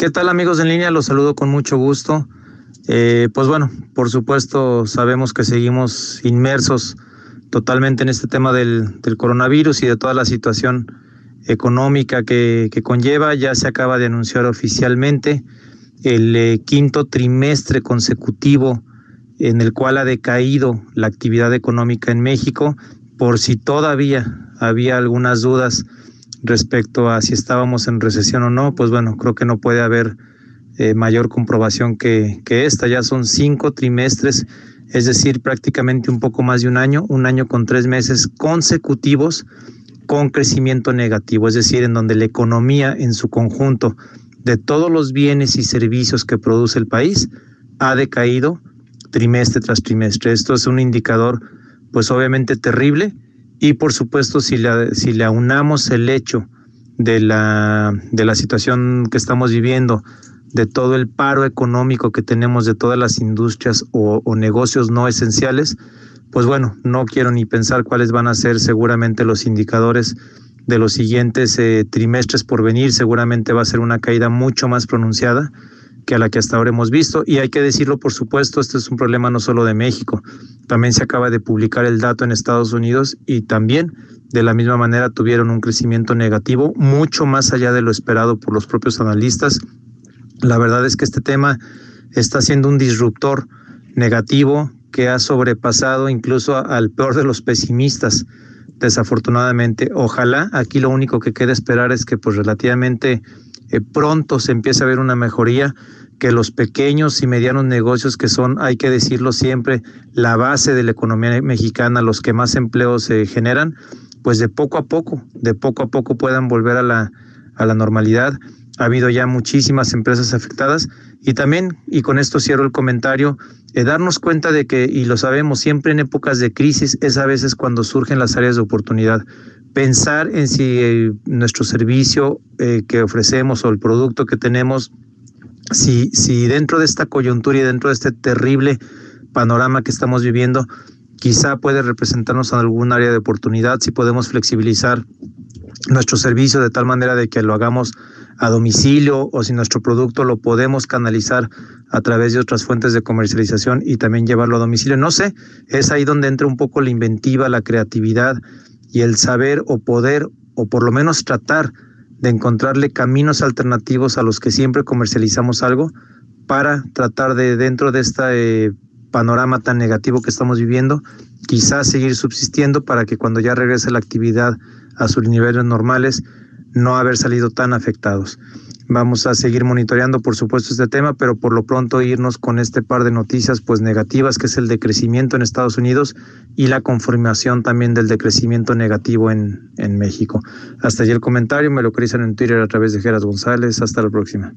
¿Qué tal amigos en línea? Los saludo con mucho gusto. Eh, pues bueno, por supuesto sabemos que seguimos inmersos totalmente en este tema del, coronavirus y de toda la situación económica que, que, conlleva. Ya se acaba de anunciar oficialmente el eh, quinto trimestre consecutivo en el cual ha decaído la actividad económica en México, por si todavía había algunas dudas respecto a si estábamos en recesión o no, pues bueno, creo que no puede haber eh, mayor comprobación que, que esta. Ya son cinco trimestres, es decir, prácticamente un poco más de un año, un año con tres meses consecutivos con crecimiento negativo, es decir, en donde la economía en su conjunto de todos los bienes y servicios que produce el país ha decaído trimestre tras trimestre. Esto es un indicador, pues obviamente terrible, y por supuesto, si, si le aunamos el hecho de la, de la situación que estamos viviendo, de todo el paro económico que tenemos de todas las industrias o, o, negocios no esenciales, pues bueno, no quiero ni pensar cuáles van a ser seguramente los indicadores de los siguientes eh, trimestres por venir. Seguramente va a ser una caída mucho más pronunciada que a la que hasta ahora hemos visto. Y hay que decirlo, por supuesto, este es un problema no solo de México. También se acaba de publicar el dato en Estados Unidos y también de la misma manera tuvieron un crecimiento negativo, mucho más allá de lo esperado por los propios analistas. La verdad es que este tema está siendo un disruptor negativo que ha sobrepasado incluso al peor de los pesimistas, desafortunadamente. Ojalá, aquí lo único que queda esperar es que pues relativamente eh, pronto se empiece a ver una mejoría, que los pequeños y medianos negocios que son, hay que decirlo siempre, la base de la economía mexicana, los que más empleos se generan, pues de poco a poco, de poco a poco puedan volver a la, a la normalidad. Ha habido ya muchísimas empresas afectadas y también, y con esto cierro el comentario, eh, darnos cuenta de que, y lo sabemos, siempre en épocas de crisis es a veces cuando surgen las áreas de oportunidad pensar en si eh, nuestro servicio eh, que ofrecemos o el producto que tenemos, si, si dentro de esta coyuntura y dentro de este terrible panorama que estamos viviendo, quizá puede representarnos en algún área de oportunidad, si podemos flexibilizar nuestro servicio de tal manera de que lo hagamos a domicilio o si nuestro producto lo podemos canalizar a través de otras fuentes de comercialización y también llevarlo a domicilio. No sé, es ahí donde entra un poco la inventiva, la creatividad y el saber o poder o por lo menos tratar de encontrarle caminos alternativos a los que siempre comercializamos algo para tratar de dentro de este panorama tan negativo que estamos viviendo, quizás seguir subsistiendo para que cuando ya regrese la actividad a sus niveles normales, no haber salido tan afectados. Vamos a seguir monitoreando, por supuesto, este tema, pero por lo pronto irnos con este par de noticias pues negativas, que es el decrecimiento en Estados Unidos y la confirmación también del decrecimiento negativo en, en México. Hasta allí el comentario, me lo localizan en Twitter a través de Geras González. Hasta la próxima.